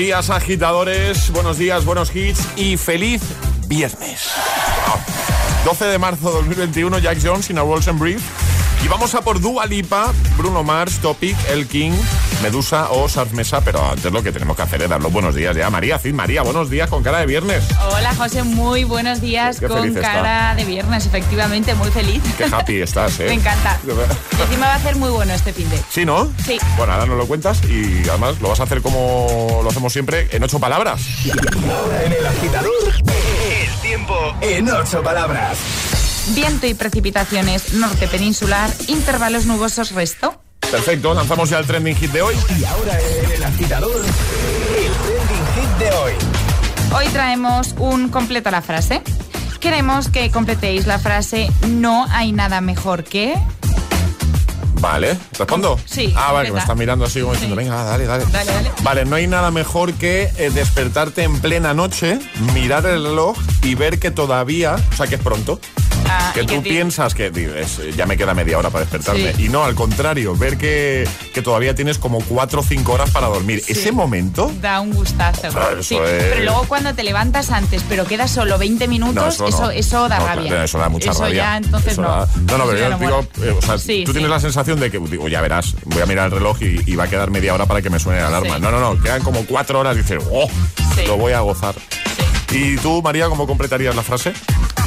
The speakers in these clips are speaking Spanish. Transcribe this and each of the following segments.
Días, agitadores. Buenos días, buenos hits y feliz viernes. 12 de marzo de 2021, Jack Jones, In a Walls and Brief. Y vamos a por Dua Lipa, Bruno Mars, Topic, El King, Medusa o Sarf Mesa, pero antes lo que tenemos que hacer es dar los buenos días ya. María, Cid, María, buenos días con cara de viernes. Hola José, muy buenos días Qué con está. cara de viernes, efectivamente, muy feliz. Qué happy estás, ¿eh? Me encanta. Y encima va a ser muy bueno este fin de. ¿Sí, no? Sí. Bueno, ahora nos lo cuentas y además lo vas a hacer como lo hacemos siempre, en ocho palabras. Y ahora en el agitador, el tiempo en ocho palabras. Viento y precipitaciones norte peninsular, intervalos nubosos resto. Perfecto, lanzamos ya el trending hit de hoy. Y ahora el agitador, el trending hit de hoy. Hoy traemos un completo a la frase. Queremos que completéis la frase no hay nada mejor que... Vale, ¿respondo? Sí, Ah, vale, que me completa. estás mirando así como diciendo, Sí. venga, dale, dale. Dale, dale. Vale, no hay nada mejor que eh, despertarte en plena noche, mirar el reloj y ver que todavía, o sea, que es pronto. Ah, Que tú piensas que dices, ya me queda media hora para despertarme. Sí. Y no, al contrario, ver que, que todavía tienes como cuatro o cinco horas para dormir. Sí. Ese momento, Da un gustazo. Sí, es- Pero luego cuando te levantas antes, pero quedas solo 20 minutos, No, eso, eso no. eso, da No, rabia. Eso da mucha Eso rabia. ya, entonces Eso no. da- No, no, pero yo no digo, eh, o sea, tú tienes la sensación de que, digo, ya verás, voy a mirar el reloj y, y va a quedar media hora para que me suene la alarma. No, no, no, quedan como cuatro horas y dices, oh, lo voy a gozar. ¿Y tú, María, cómo completarías la frase?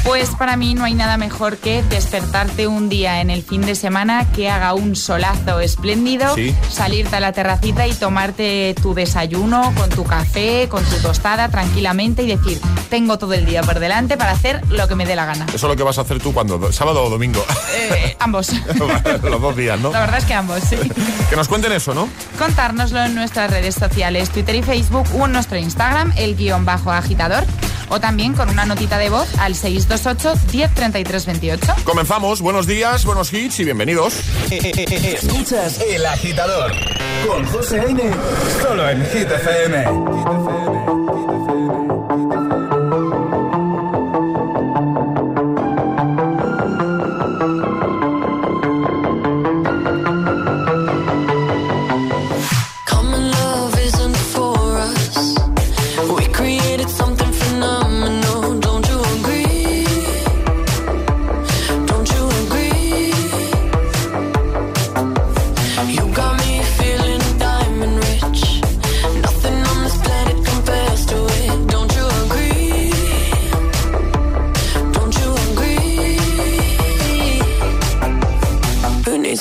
Pues para mí no hay nada mejor que despertarte un día en el fin de semana que haga un solazo espléndido, Sí. salirte a la terracita y tomarte tu desayuno con tu café, con tu tostada tranquilamente y decir, tengo todo el día por delante para hacer lo que me dé la gana. Eso es lo que vas a hacer tú cuando, sábado o domingo. Eh, ambos. Los dos días, ¿no? La verdad es que ambos, sí. Que nos cuenten eso, ¿no? Contárnoslo en nuestras redes sociales, Twitter y Facebook o en nuestro Instagram, el guion bajo agitador, o también con una notita de voz al 628 1033 28. Comenzamos, buenos días, buenos hits y bienvenidos. Escuchas El Agitador con José A.M. Solo en Hit FM. Common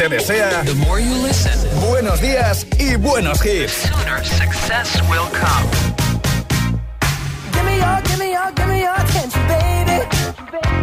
Te desea buenos días y buenos hits. Success will come. Give me your, give me your, give me your attention, baby.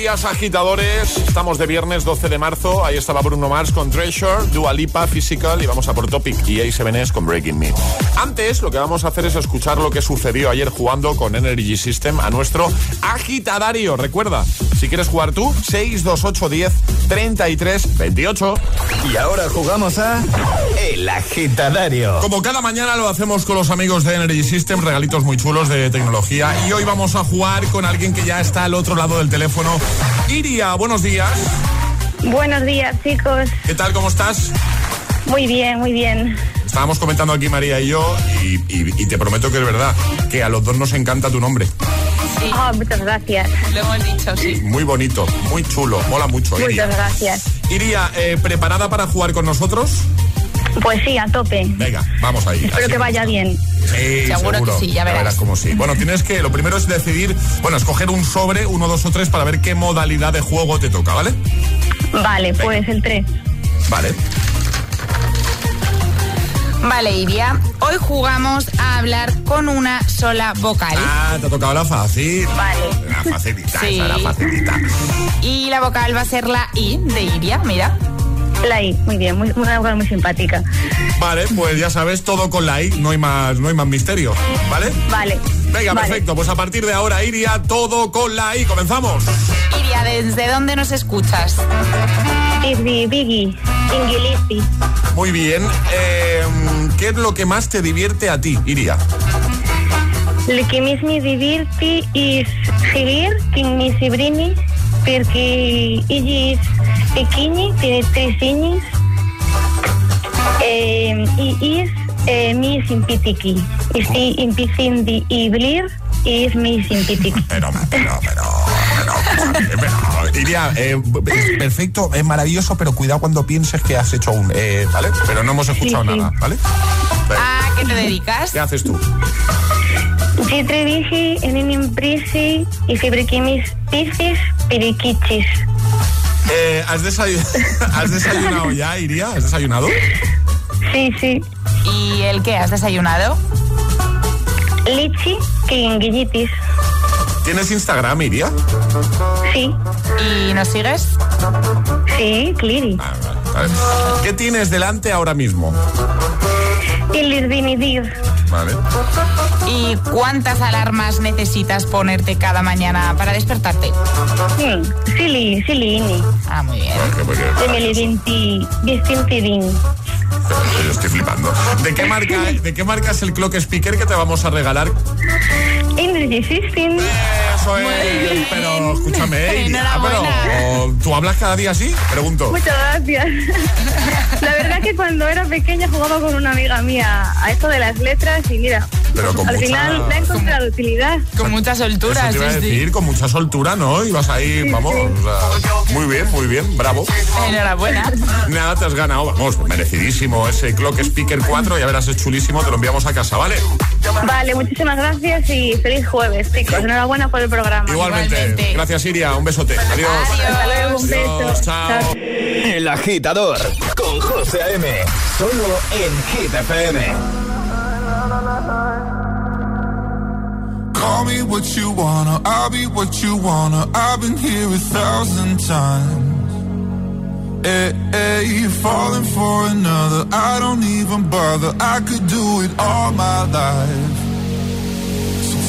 Días, agitadores. Estamos de viernes 12 de marzo. Ahí estaba Bruno Mars con Treasure, Dua Lipa, Physical y vamos a por Topic y A7S con Breaking Me. Antes, lo que vamos a hacer es escuchar lo que sucedió ayer jugando con Energy System a nuestro agitadario. Recuerda, si quieres jugar tú, 628 10 33 28. Y ahora jugamos a El Agitadario. Como cada mañana lo hacemos con los amigos de Energy System, regalitos muy chulos de tecnología. Y hoy vamos a jugar con alguien que ya está al otro lado del teléfono. Iria, buenos días. Buenos días, chicos. ¿Qué tal? ¿Cómo estás? Muy bien, muy bien. Estábamos comentando aquí María y yo, y, y- y te prometo que es verdad, que a los dos nos encanta tu nombre. Sí, Ah, muchas gracias. lo hemos dicho, sí. Muy bonito, muy chulo, mola mucho. Iria. Muchas gracias. Iria, eh, ¿preparada para jugar con nosotros? Pues sí, a tope. Venga, vamos ahí. Espero Así que vaya bien. Sí, Seguro que sí, ya verás. como sí. Bueno, tienes que, lo primero es decidir, bueno, escoger un sobre, uno, dos o tres, para ver qué modalidad de juego te toca, ¿vale? Vale, pues el 3. Vale. Vale, Iria, hoy jugamos a hablar con una sola vocal. Ah, te ha tocado la fácil. Vale. La facilita, Sí. esa la facilita. Y la vocal va a ser la I de Iria, mira. La I, muy bien, muy, una vocal muy simpática. Vale, pues ya sabes, todo con la I, no hay más, no hay más misterio, ¿vale? Vale. Venga, Vale. perfecto. Pues a partir de ahora, Iria, todo con la I. Comenzamos. Iria, ¿desde dónde nos escuchas? Irvi, Biggie, Ingilisti. Muy bien. Eh, ¿Qué es lo que más te divierte a ti, Iria? El que mi diverti és seguir con mi sobrino porque ella es pequeña, tiene tres años eh, y es eh, muy simpática. Estoy empezando a hablar y es muy simpática. Pero, pero, pero, pero, Iria, eh, es perfecto, es maravilloso, pero cuidado cuando pienses que has hecho un... eh, ¿Vale? Pero no hemos escuchado Sí, sí. nada, ¿vale? ¿A qué te dedicas? ¿Qué haces tú? Yo trabajo en una empresa y fabriqué mis peces periquiches. Eh, ¿has, desayu- ¿Has desayunado ya, Iria? ¿Has desayunado? Sí, sí. ¿Y el qué? ¿Has desayunado? Leche galletas. ¿Tienes Instagram, Iria? Sí, ¿Y nos sigues? sí, claro. Ah, vale, vale. ¿Qué tienes delante ahora mismo? El ordenador. Vale. ¿Y cuántas alarmas necesitas ponerte cada mañana para despertarte? Sí, sí, Lini. Ah, muy bien. Bien. Yo estoy flipando. ¿De qué marca, de qué marca es el clock speaker que te vamos a regalar? Energy System. Eso es. Pero escúchame, Iria, pero. ¿tú hablas cada día así? Pregunto. Muchas gracias. La verdad que cuando era pequeña jugaba con una amiga mía a esto de las letras y mira, Pero con al mucha- final le he encontrado utilidad. Con mucha soltura, Eso te iba a sí. con mucha soltura, ¿no? Y vas ahí, vamos. o sea, muy bien, muy bien, bravo. Enhorabuena. Nada, te has ganado, vamos, merecidísimo ese Clock Speaker 4, ya verás, es chulísimo, te lo enviamos a casa, ¿vale? Vale, muchísimas gracias y feliz jueves, chicos. Enhorabuena por el programa. Igualmente. Igualmente. Gracias, Iria, un besote. Adiós. Hasta luego, un beso. Adiós, chao. El Agitador con José A.M. Solo en Hit FM. Call me what you wanna, I'll be what you wanna. I've been here a thousand times. Hey, hey, you're falling for another. I don't even bother. I could do it all my life.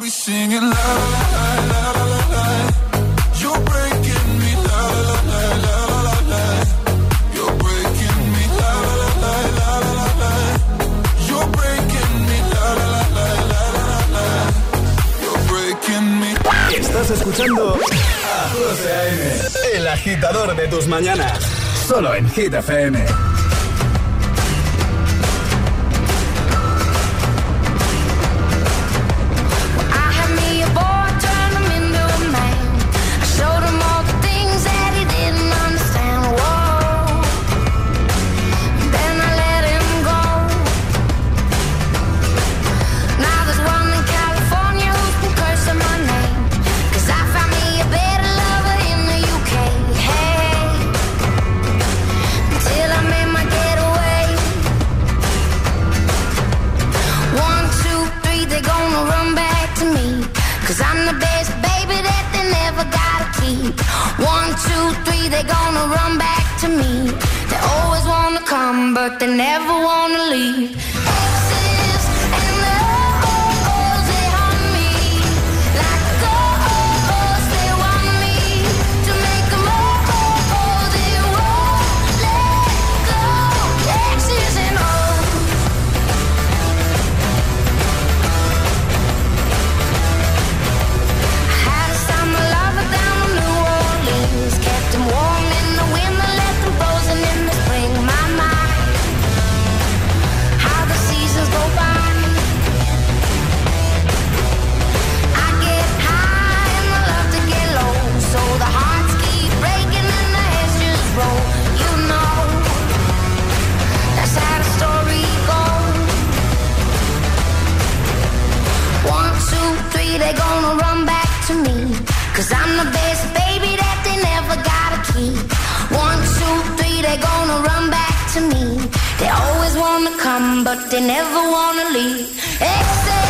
I'll be singing la la la la la la. You're breaking me la la la la la la. You're breaking me la la la la la la. You're breaking me la la la la la la. You're breaking me. Estás escuchando a José A.M. El agitador de tus mañanas. Solo en Hit FM. Come, but they never wanna leave. Exes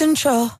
control.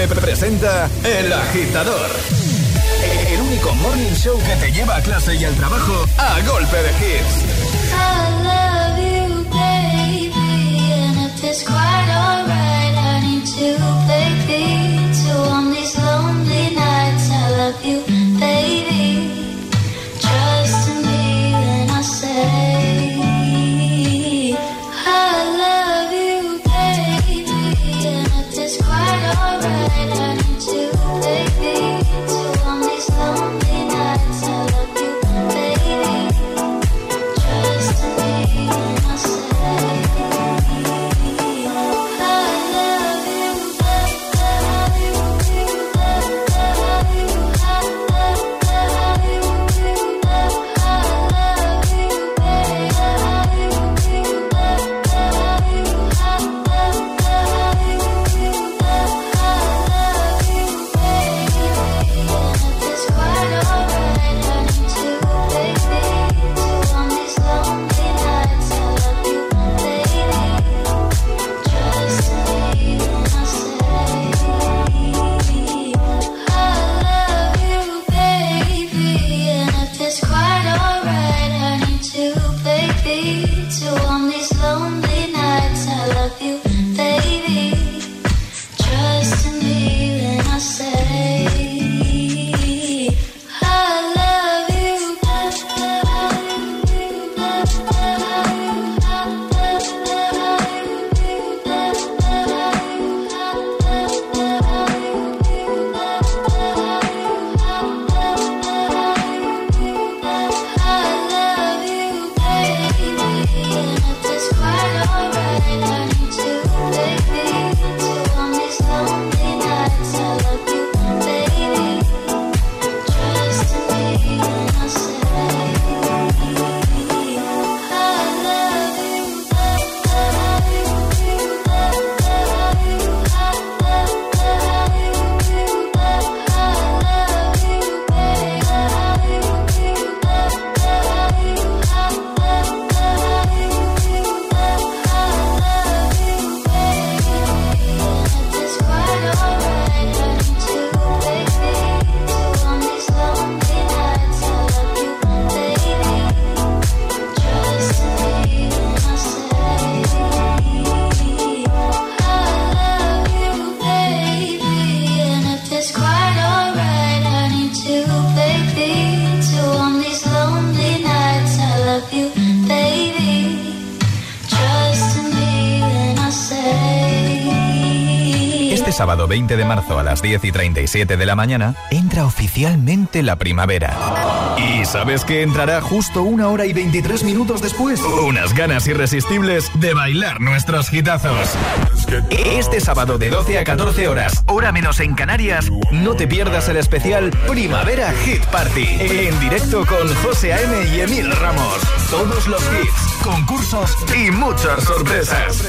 FM presenta El Agitador. El único morning show que te lleva a clase y al trabajo a golpe de hits. 20 de marzo a las 10 y 37 de la mañana, entra oficialmente la primavera. ¿Y sabes que entrará justo una hora y 23 minutos después? Unas ganas irresistibles de bailar nuestros hitazos. Este sábado de 12 a 14 horas, hora menos en Canarias, no te pierdas el especial Primavera Hit Party. En directo con José A.M. y Emil Ramos. Todos los hits, concursos y muchas sorpresas.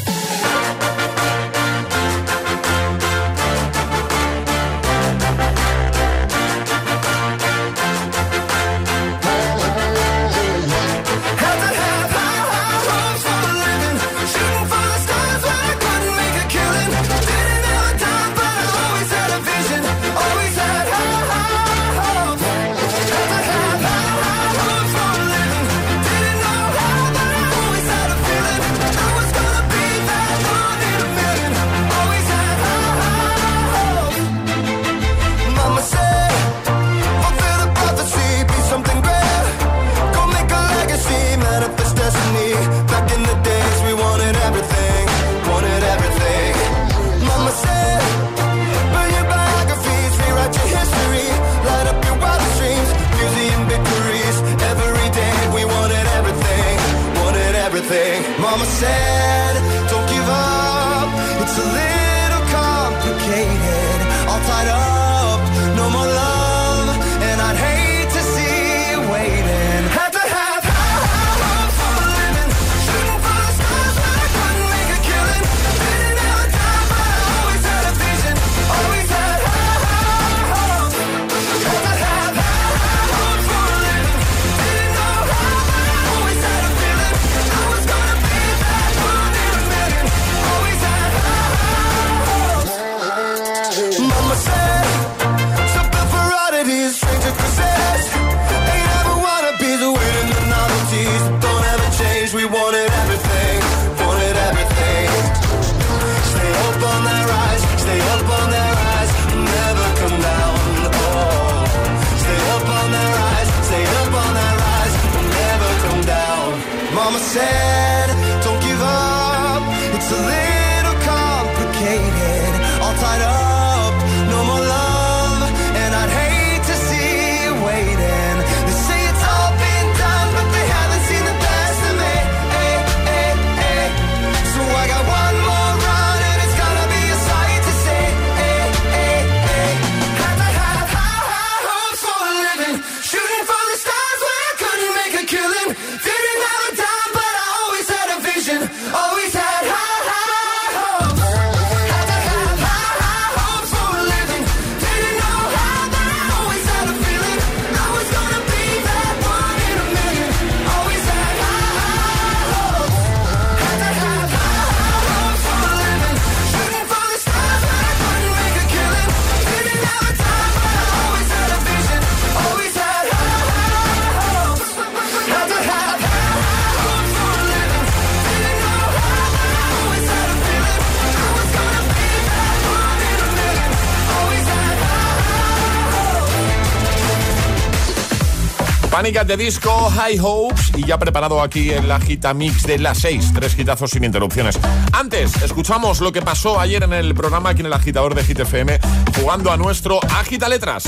Panic at the Disco, High Hopes y ya preparado aquí en la gita mix de las 6. Tres gitazos sin interrupciones. Antes, escuchamos lo que pasó ayer en el programa aquí en el agitador de Hit FM jugando a nuestro Agita Letras.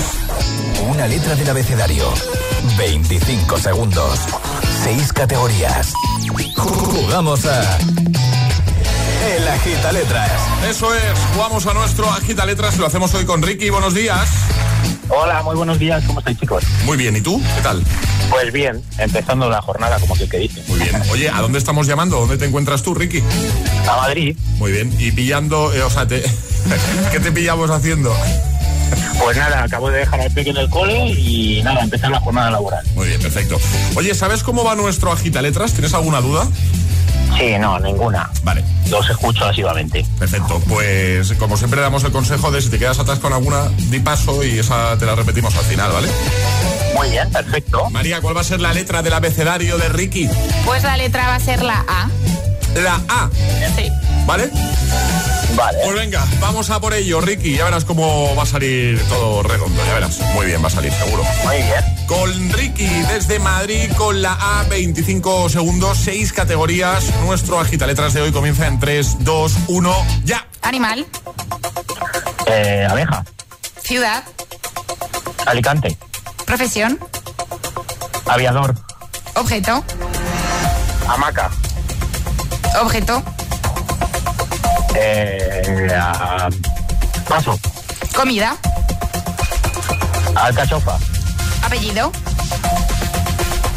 Una letra del abecedario. 25 segundos. 6 categorías. Jugamos a. El Agita Letras. Eso es, jugamos a nuestro Agita Letras, lo hacemos hoy con Ricky. Buenos días. Hola, muy buenos días, ¿cómo estáis chicos? Muy bien, ¿y tú? ¿Qué tal? Pues bien, empezando la jornada como que, que dice. Muy bien. Oye, ¿a dónde estamos llamando? ¿Dónde te encuentras tú, Ricky? A Madrid. Muy bien. Y pillando, eh, o sea, te- ¿qué te pillamos haciendo? Pues nada, acabo de dejar al peque en el cole y nada, empezar la jornada laboral. Muy bien, perfecto. Oye, ¿sabes cómo va nuestro agita letras? ¿Tienes alguna duda? Sí, no, ninguna. Vale. Los escucho asivamente. Perfecto, pues como siempre damos el consejo de si te quedas atrás con alguna, di paso y esa te la repetimos al final, ¿vale? Muy bien, perfecto. María, ¿cuál va a ser la letra del abecedario de Ricky? Pues la letra va a ser la A. La A, Sí. ¿vale? Vale. Pues venga, vamos a por ello, Ricky. Ya verás cómo va a salir todo redondo, ya verás. Muy bien, va a salir, seguro. Muy bien. Con Ricky desde Madrid con la A, 25 segundos, 6 categorías. Nuestro agita letras de hoy comienza en 3, 2, 1, ya. Animal, Eh, abeja, ciudad, Alicante, profesión, aviador, objeto, hamaca, objeto, eh, a- paso, comida, alcachofa, apellido,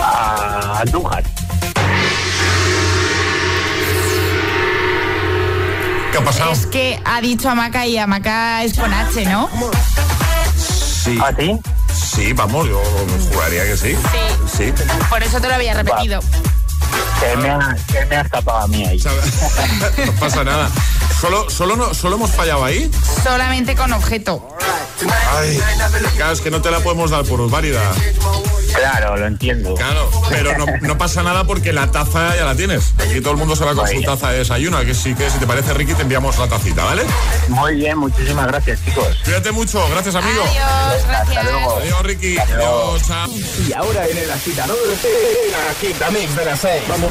a- andújar, ¿Qué ha pasado? Es que ha dicho Amaca y Amaca es con H, ¿no? Sí. ¿Ah, sí? Sí, vamos, yo juraría que sí. Sí. Sí. Por eso te lo había repetido. Se me ha, se me ha escapado a mí ahí. no pasa nada. ¿Solo, solo, no, ¿Solo hemos fallado ahí? Solamente con objeto. Ay, claro, es que no te la podemos dar por válida. Claro, lo entiendo. Claro, pero no, no pasa nada porque la taza ya la tienes. Aquí todo el mundo se va con su taza de desayuno. Que sí que si te parece, Ricky, te enviamos la tacita, ¿vale? Muy bien, muchísimas gracias, chicos. Cuídate mucho, gracias, amigo. Adiós, gracias. Adiós, Ricky. Adiós, chao. Y ahora en el agitador, el agita mix de las 6. Vamos.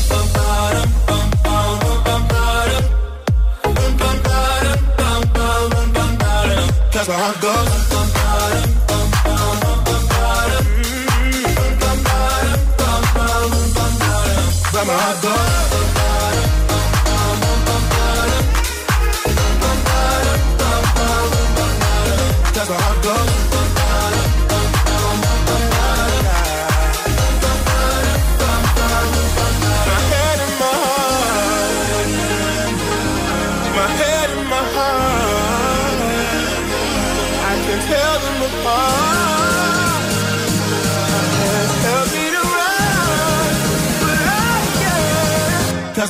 Cause my heart goes.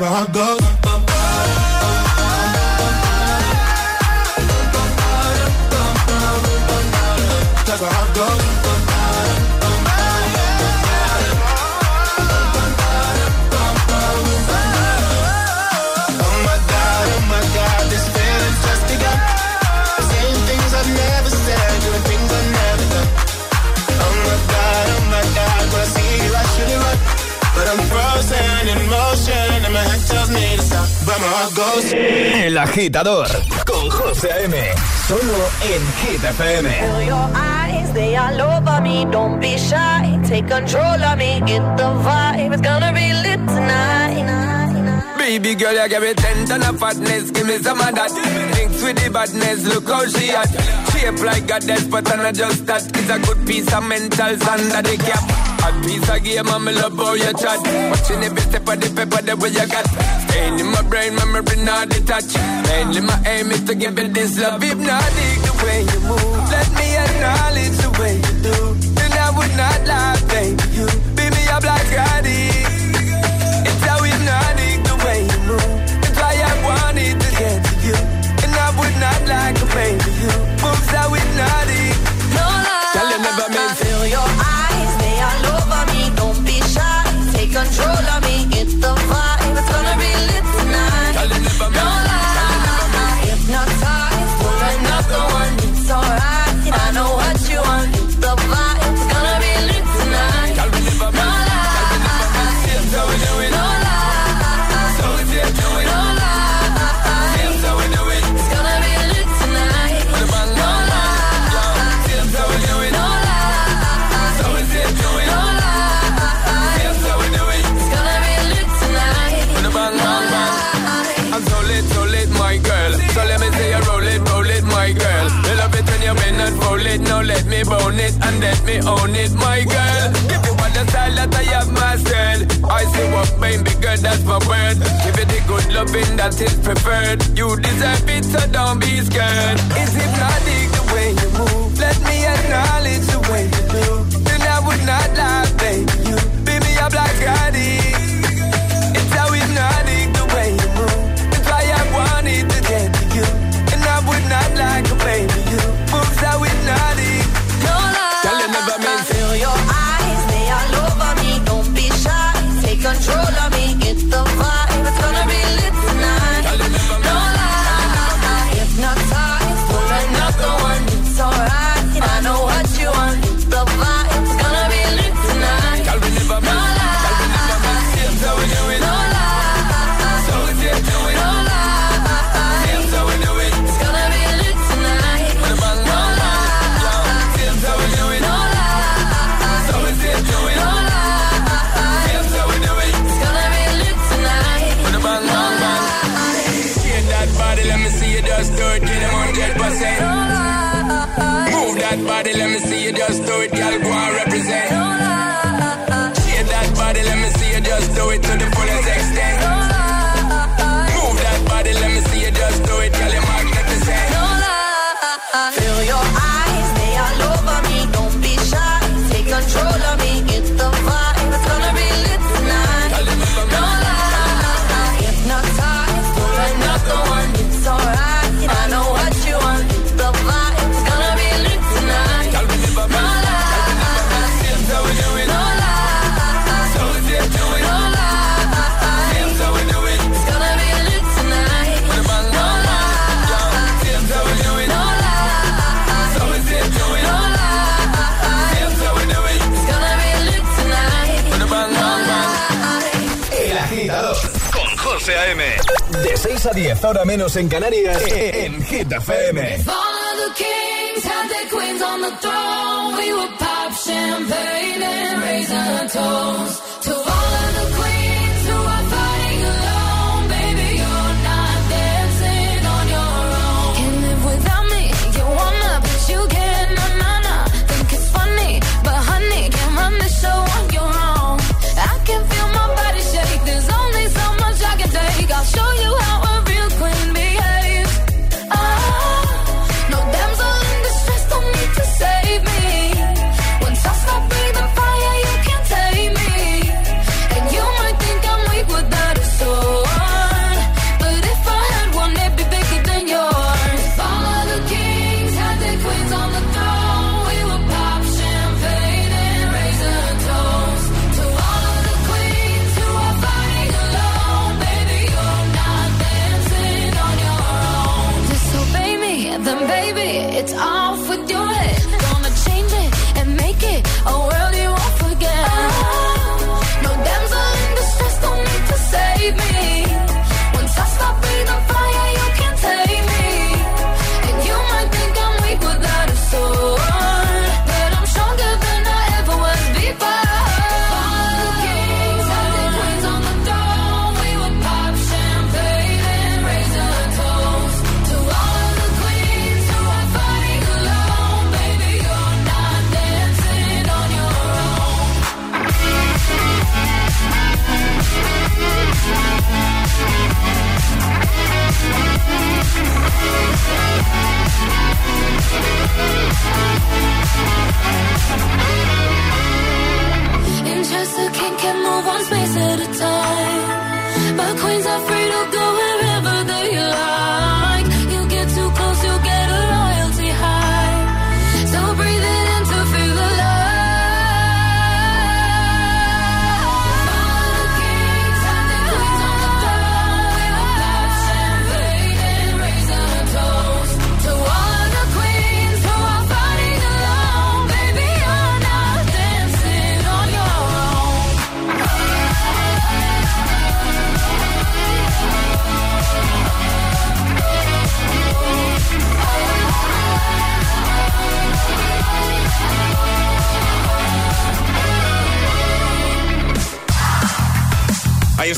Can't. Cause my heart goes. Cause my heart goes. Venegas. El agitador con José M. Solo en Hit FM. Your eyes, they all over me. Don't be shy, take control of me. Get the vibe, it's gonna be lit tonight. Baby girl, you give me ten ton of fatness, give me some of that. Thinks with the badness, look how she at. Shape like a death, but I'm not just that. It's a good piece of mental sand that they cap. Hot piece of gear, man, me love how you chat. Watching every step of the paper, the way you got. Staying in my brain, memory not detached. Mainly my aim is to give it this love. If not, dig the way you move. Let me acknowledge the way you do. Then I would not lie let me own it, my girl. Give you all the style that I have myself. I see what made me girl, that's my word. Give you the good loving that is preferred. You deserve it, so don't be scared. Is it hypnotic the way you move? Let me acknowledge the way you do. Then I would not lie, baby. You be me up like I did. 10 horas menos en Canarias, en Hit FM. If all the queens on the throne, we would pop champagne and raise our toast to all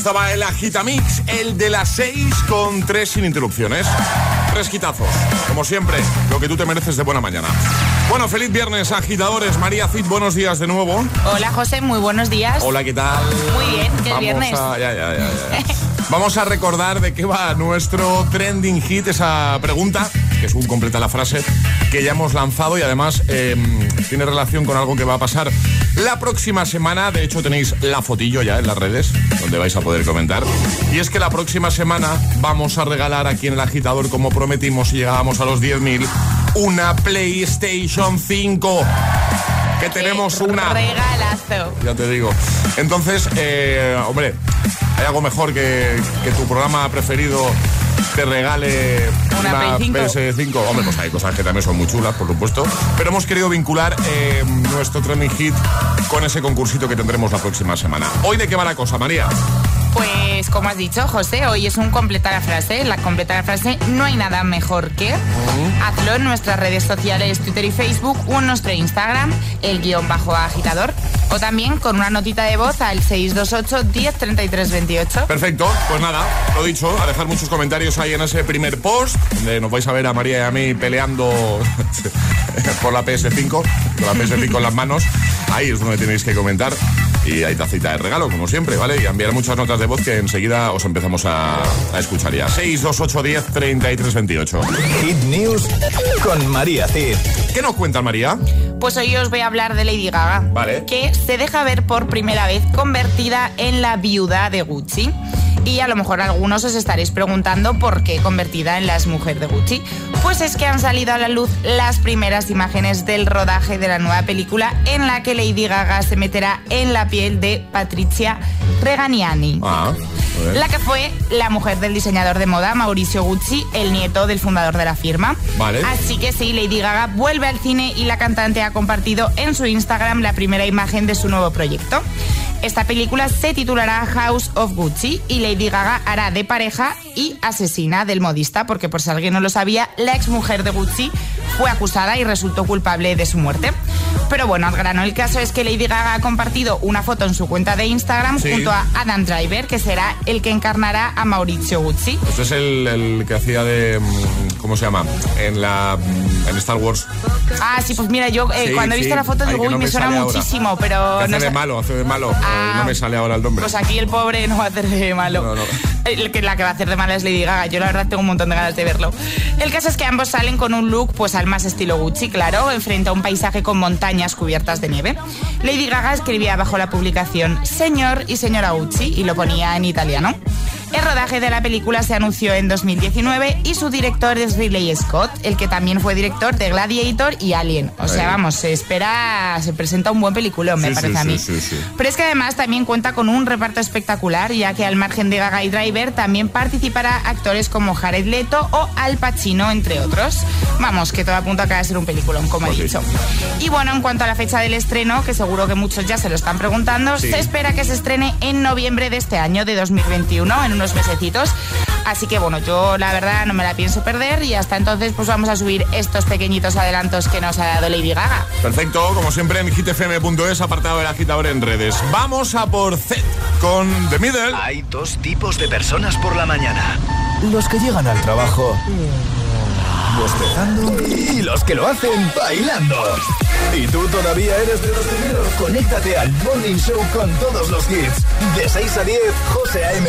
estaba el Agitamix, el de las 6 con 3 sin interrupciones. Tres quitazos, como siempre, lo que tú te mereces de buena mañana. Bueno, feliz viernes, agitadores. María Cid, buenos días de nuevo. Hola José, muy buenos días. Hola, ¿qué tal? Muy bien, que es Vamos viernes. a- ya, ya, ya, ya. Vamos a recordar de qué va nuestro trending hit, esa pregunta, que es un completa la frase, que ya hemos lanzado y además eh, tiene relación con algo que va a pasar la próxima semana. De hecho, tenéis la fotillo ya en las redes, donde vais a poder comentar. Y es que la próxima semana vamos a regalar aquí en el agitador, como prometimos y llegábamos a los 10.000, una PlayStation 5. Que tenemos una. Regalazo. Ya te digo. Entonces, eh, hombre, hay algo mejor que, que tu programa preferido te regale Una Play 5. PS5. Hombre, pues hay cosas que también son muy chulas, por supuesto. Pero hemos querido vincular eh, nuestro trending hit con ese concursito que tendremos la próxima semana. ¿Hoy de qué va la cosa, María? Pues como has dicho, José, hoy es un completa la frase. La completa la frase no hay nada mejor que. Hazlo en nuestras redes sociales, Twitter y Facebook, o en nuestro Instagram, el guion bajo agitador. O también con una notita de voz al 628 10 33 28. Perfecto, pues nada, lo dicho, a dejar muchos comentarios ahí en ese primer post, donde nos vais a ver a María y a mí peleando por la PS5, con la PS5 en las manos. Ahí es donde tenéis que comentar. Y hay tacita de regalo, como siempre, ¿vale? Y enviar muchas notas de voz que enseguida os empezamos a, a escuchar ya. 628 10 33 28. Hit News con María Cid. ¿Qué nos cuenta María? Pues hoy os voy a hablar de Lady Gaga, Vale. que se deja ver por primera vez convertida en la viuda de Gucci. Y a lo mejor algunos os estaréis preguntando por qué convertida en la mujer de Gucci. Pues es que han salido a la luz las primeras imágenes del rodaje de la nueva película en la que Lady Gaga se meterá en la piel de Patricia Reganiani. Ah. La que fue la mujer del diseñador de moda Mauricio Gucci, el nieto del fundador de la firma. Vale. Así que sí, Lady Gaga vuelve al cine y la cantante ha compartido en su Instagram la primera imagen de su nuevo proyecto. Esta película se titulará House of Gucci y Lady Gaga hará de pareja y asesina del modista, porque por si alguien no lo sabía, la exmujer de Gucci fue acusada y resultó culpable de su muerte. Pero bueno, al grano, el caso es que Lady Gaga ha compartido una foto en su cuenta de Instagram Sí. junto a Adam Driver, que será el que encarnará a Maurizio Gucci. Este es el, el que hacía de. mm, ¿Cómo se llama? En la. mm, En Star Wars. Ah, sí, pues mira, yo eh, Sí, cuando he visto sí. la foto digo, uy, no me, me suena ahora. muchísimo, pero hace no de malo, hace de malo. Ah. No me sale ahora el nombre. Pues aquí el pobre no va a hacer de malo. No, no. El que, la que va a hacer de mala es Lady Gaga. Yo la verdad tengo un montón de ganas de verlo. El caso es que ambos salen con un look pues al más estilo Gucci, claro, enfrente a un paisaje con montañas cubiertas de nieve. Lady Gaga escribía bajo la publicación Señor y señora Gucci y lo ponía en italiano. El rodaje de la película se anunció en 2019 y su director es Ridley Scott, el que también fue director de Gladiator y Alien. O sea, Ahí. vamos, se espera, se presenta un buen peliculón, me Sí, parece sí, a mí. sí, sí. Pero es que además también cuenta con un reparto espectacular, ya que al margen de Gaga y Driver también participará actores como Jared Leto o Al Pacino, entre otros. Vamos, que todo apunta a que va a ser un peliculón, como he Pues dicho. Y bueno, en cuanto a la fecha del estreno, que seguro que muchos ya se lo están preguntando, se espera que se estrene en noviembre de este año, de 2021, en unos mesecitos. Así que bueno, yo la verdad no me la pienso perder y hasta entonces pues vamos a subir estos pequeñitos adelantos que nos ha dado Lady Gaga. Perfecto, como siempre en hitfm.es, apartado del agitador en redes. Vamos a por Z con The Middle. Hay dos tipos de personas por la mañana. Los que llegan al trabajo bostezando y los que lo hacen bailando. ¿Y tú todavía eres de los primeros? Conéctate al Morning Show con todos los hits. De 6 a 10, José A.M.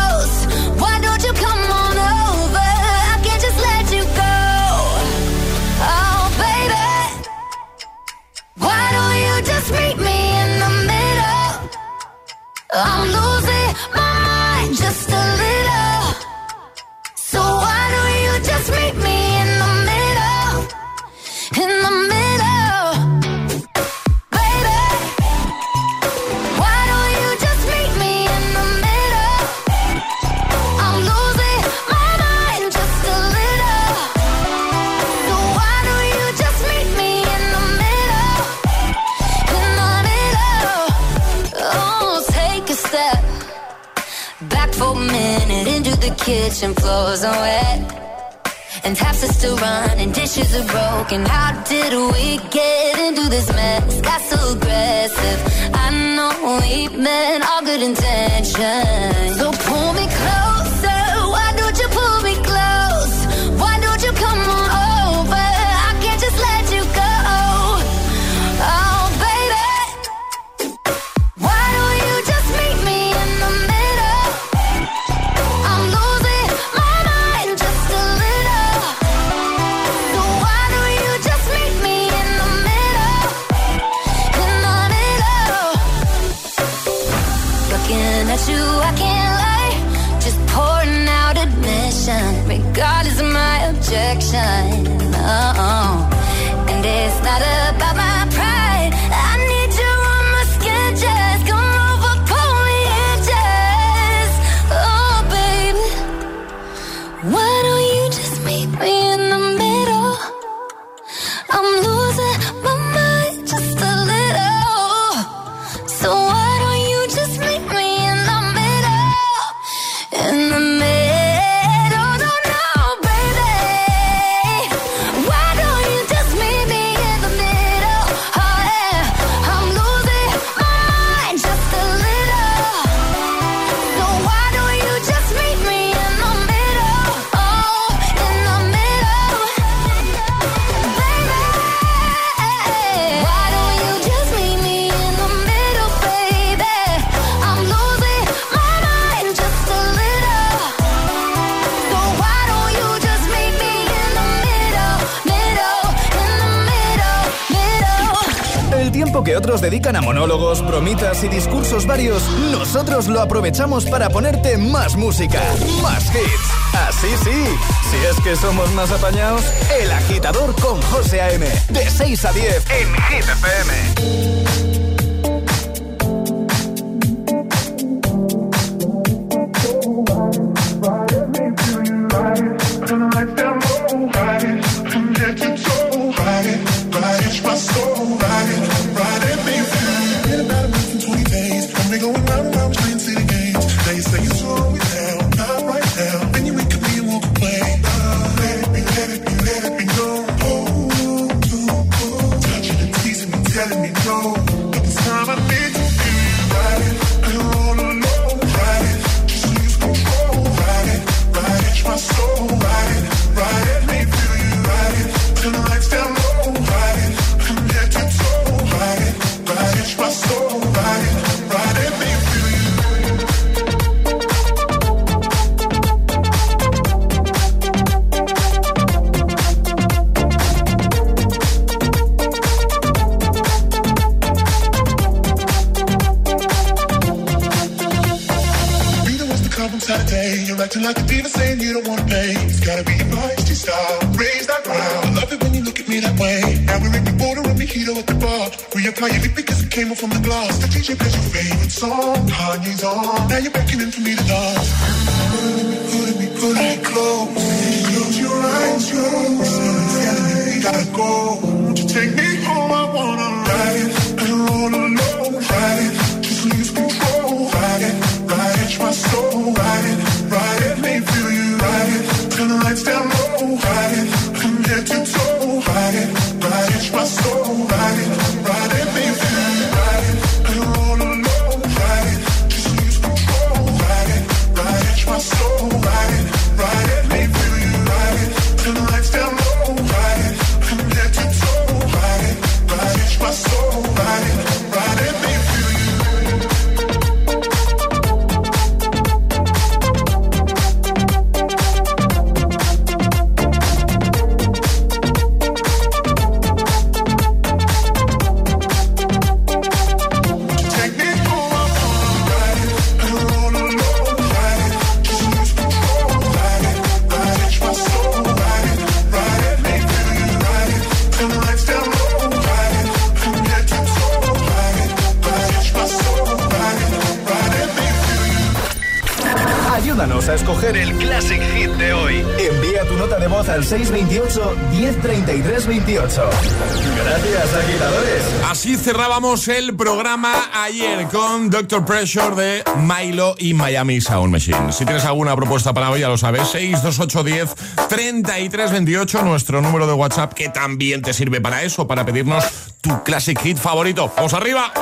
get into this mess. Got so y discursos varios, nosotros lo aprovechamos para ponerte más música, más hits. Ah, Así sí, si es que somos más apañados, El Agitador con José A.M. De 6 a 10 en Hit Acting like a diva saying you don't wanna pay. It's gotta be your feisty style. Raise that ground. I love it when you look at me that way. Now we're in the border and mojito at the bar. Reapply your lip because it came off from the glass. The DJ plays your favorite song. Kanye's on. Now you're beckoning for me to dance. Put me, put me, pulling me close. Close your eyes, close. eyes. gotta go. Won't you take me home? I wanna ride it. I don't wanna know. Ride it. 28. Gracias, agitadores. Así cerrábamos el programa ayer con Doctor Pressure de Milo y Miami Sound Machine. Si tienes alguna propuesta para hoy, ya lo sabes, 62810 3328, nuestro número de WhatsApp que también te sirve para eso, para pedirnos tu classic hit favorito. ¡Vamos arriba!